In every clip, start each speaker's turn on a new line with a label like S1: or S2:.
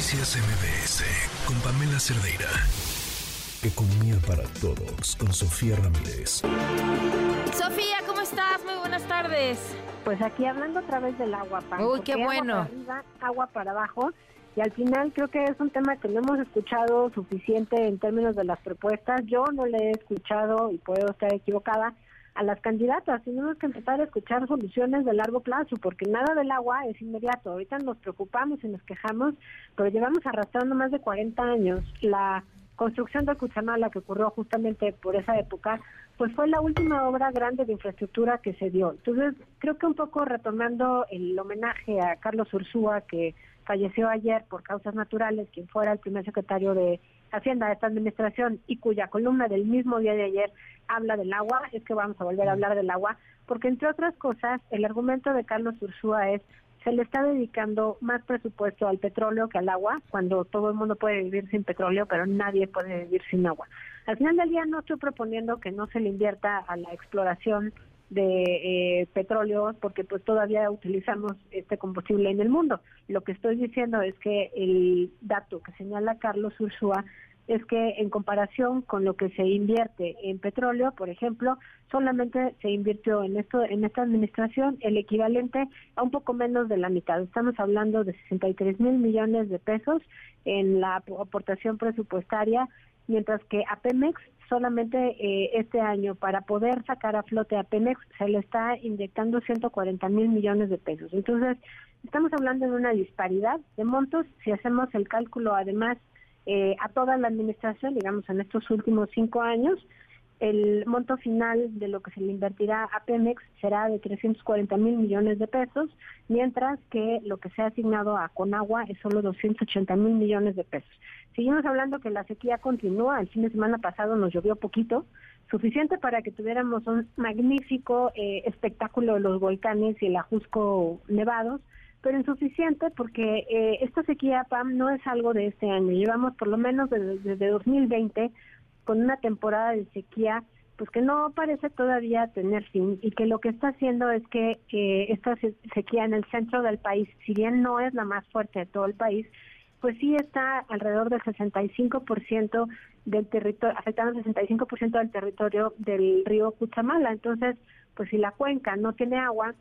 S1: Noticias MBS con Pamela Cerdeira. Economía para todos con Sofía Ramírez.
S2: Sofía, ¿cómo estás? Muy buenas tardes.
S3: Pues aquí hablando a través del agua, Pam,
S2: Uy, qué bueno.
S3: Agua para arriba, agua para abajo. Y al final creo que es un tema que no hemos escuchado suficiente en términos de las propuestas. Yo no le he escuchado, y puedo estar equivocada, a las candidatas. Tenemos que empezar a escuchar soluciones de largo plazo, porque nada del agua es inmediato. Ahorita nos preocupamos y nos quejamos, pero llevamos arrastrando más de 40 años. La construcción de Cuchamala, que ocurrió justamente por esa época, pues fue la última obra grande de infraestructura que se dio. Entonces, creo que un poco retomando el homenaje a Carlos Ursúa, que falleció ayer por causas naturales, quien fuera el primer secretario de Hacienda de esta administración y cuya columna del mismo día de ayer habla del agua, es que vamos a volver a hablar del agua, porque entre otras cosas, el argumento de Carlos Ursúa es se le está dedicando más presupuesto al petróleo que al agua, cuando todo el mundo puede vivir sin petróleo, pero nadie puede vivir sin agua. Al final del día no estoy proponiendo que no se le invierta a la exploración de eh, petróleo porque pues todavía utilizamos este combustible en el mundo. Lo que estoy diciendo es que el dato que señala Carlos Ursúa es que en comparación con lo que se invierte en petróleo, por ejemplo, solamente se invirtió en esto en esta administración el equivalente a un poco menos de la mitad. Estamos hablando de 63 mil millones de pesos en la aportación presupuestaria, mientras que a Pemex solamente eh, este año para poder sacar a flote a Pemex se le está inyectando 140 mil millones de pesos. Entonces, estamos hablando de una disparidad de montos. Si hacemos el cálculo además eh, a toda la administración, digamos, en estos últimos cinco años, el monto final de lo que se le invertirá a Pemex será de 340 mil millones de pesos, mientras que lo que se ha asignado a Conagua es solo 280 mil millones de pesos. Seguimos hablando que la sequía continúa, el fin de semana pasado nos llovió poquito, suficiente para que tuviéramos un magnífico eh, espectáculo de los volcanes y el Ajusco nevados, pero insuficiente porque eh, esta sequía, PAM, no es algo de este año. Llevamos por lo menos desde, desde 2020 con una temporada de sequía pues que no parece todavía tener fin y que lo que está haciendo es que eh, esta sequía en el centro del país, si bien no es la más fuerte de todo el país, pues sí está alrededor del 65% del territorio, afectando el 65% del territorio del río Cuchamala. Entonces, pues si la cuenca no tiene agua,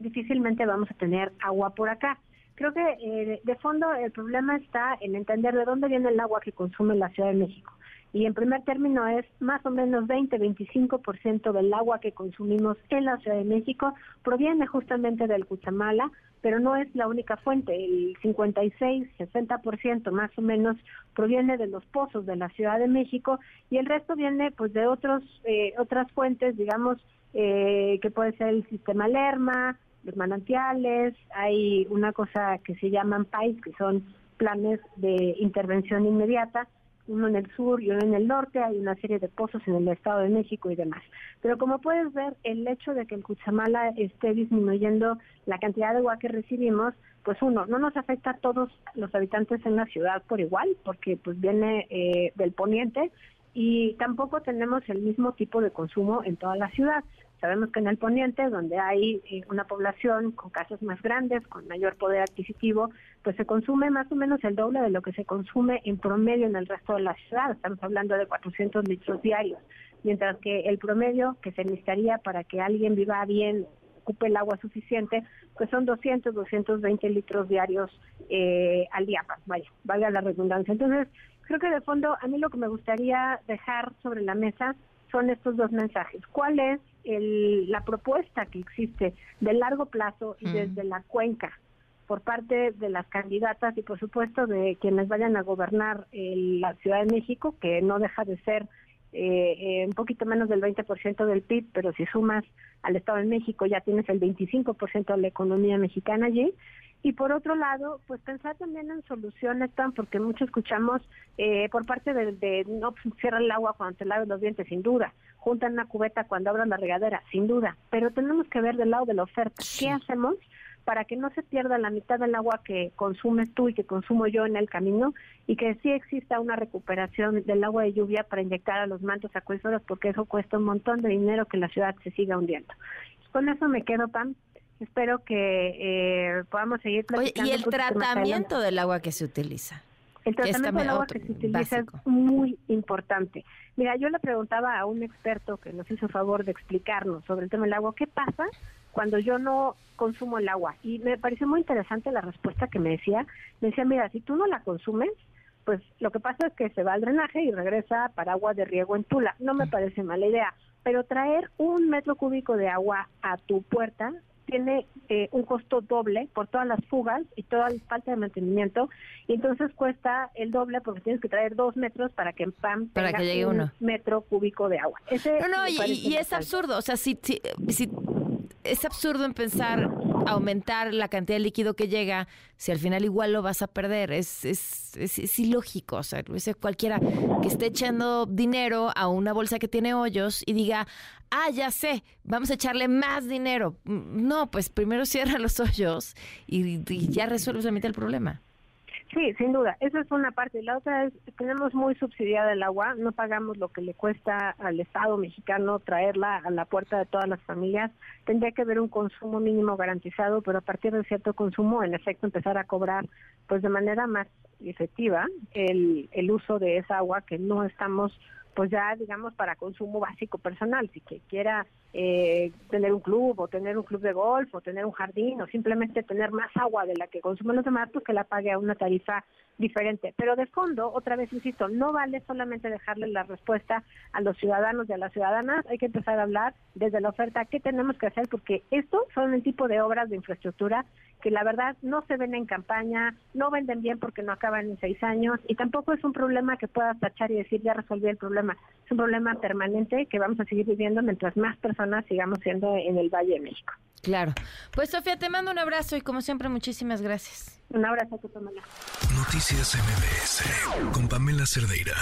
S3: difícilmente vamos a tener agua por acá. Creo que eh, de fondo el problema está en entender de dónde viene el agua que consume la Ciudad de México. Y en primer término es más o menos 20-25% del agua que consumimos en la Ciudad de México proviene justamente del Cuchamala, pero no es la única fuente. El 56-60% más o menos proviene de los pozos de la Ciudad de México y el resto viene pues de otros eh, otras fuentes, digamos, eh, que puede ser el sistema Lerma, los manantiales, hay una cosa que se llaman PAIS, que son planes de intervención inmediata, uno en el sur y uno en el norte, hay una serie de pozos en el Estado de México y demás. Pero como puedes ver, el hecho de que el Cuchamala esté disminuyendo la cantidad de agua que recibimos, pues uno, no nos afecta a todos los habitantes en la ciudad por igual, porque pues viene eh, del poniente y tampoco tenemos el mismo tipo de consumo en toda la ciudad. Sabemos que en el poniente, donde hay eh, una población con casas más grandes, con mayor poder adquisitivo, pues se consume más o menos el doble de lo que se consume en promedio en el resto de la ciudad. Estamos hablando de 400 litros diarios, mientras que el promedio que se necesitaría para que alguien viva bien, ocupe el agua suficiente, pues son 200, 220 litros diarios eh, al día. Vaya, valga la redundancia. Entonces, creo que de fondo a mí lo que me gustaría dejar sobre la mesa son estos dos mensajes. ¿Cuál es el, la propuesta que existe de largo plazo y desde la cuenca por parte de las candidatas y por supuesto de quienes vayan a gobernar la Ciudad de México, que no deja de ser eh, eh, un poquito menos del 20% del PIB, pero si sumas al Estado de México ya tienes el 25% de la economía mexicana allí. Y por otro lado, pues pensar también en soluciones, tan porque mucho escuchamos eh, por parte de, de no cierra el agua cuando te laves los dientes, sin duda, juntan una cubeta cuando abran la regadera, sin duda, pero tenemos que ver del lado de la oferta, ¿qué hacemos para que no se pierda la mitad del agua que consumes tú y que consumo yo en el camino y que sí exista una recuperación del agua de lluvia para inyectar a los mantos acuíferos porque eso cuesta un montón de dinero que la ciudad se siga hundiendo. Con eso me quedo, Pam, Espero que eh, podamos seguir platicando.
S2: Oye, ¿y el tratamiento del agua que se utiliza?
S3: El tratamiento del agua que se utiliza es muy importante. Mira, yo le preguntaba a un experto que nos hizo favor de explicarnos sobre el tema del agua, ¿qué pasa cuando yo no consumo el agua? Y me pareció muy interesante la respuesta que me decía. Me decía, mira, si tú no la consumes, pues lo que pasa es que se va al drenaje y regresa para agua de riego en Tula. No me parece mala idea, pero traer un metro cúbico de agua a tu puerta tiene eh, un costo doble por todas las fugas y toda la falta de mantenimiento y entonces cuesta el doble porque tienes que traer dos metros para que en PAM
S2: para que llegue un
S3: metro cúbico de agua.
S2: no, no, y, es absurdo, o sea, si, si, es absurdo en pensar aumentar la cantidad de líquido que llega si al final igual lo vas a perder. Es, es, es, ilógico. O sea, cualquiera que esté echando dinero a una bolsa que tiene hoyos y diga, ah, ya sé, vamos a echarle más dinero. Mm, no, pues primero cierra los hoyos y, ya resuelves la mitad del problema.
S3: Sí, sin duda. Esa es una parte. La otra es, tenemos muy subsidiada el agua, no pagamos lo que le cuesta al Estado mexicano traerla a la puerta de todas las familias. Tendría que haber un consumo mínimo garantizado, pero a partir de cierto consumo, en efecto, empezar a cobrar pues de manera más efectiva el, el uso de esa agua que no estamos pues ya digamos para consumo básico personal, si que quiera eh, tener un club o tener un club de golf o tener un jardín o simplemente tener más agua de la que consumen los demás, pues que la pague a una tarifa diferente. Pero de fondo, otra vez insisto, no vale solamente dejarle la respuesta a los ciudadanos y a las ciudadanas, hay que empezar a hablar desde la oferta qué tenemos que hacer porque esto son el tipo de obras de infraestructura que la verdad no se ven en campaña, no venden bien porque no acaban en seis años y tampoco es un problema que puedas tachar y decir ya resolví el problema. Es un problema permanente que vamos a seguir viviendo mientras más personas sigamos siendo en el Valle de México.
S2: Claro. Pues Sofía, te mando un abrazo y como siempre muchísimas gracias.
S3: Un abrazo a tu Pamela.
S1: Noticias MBS con Pamela Cerdeira.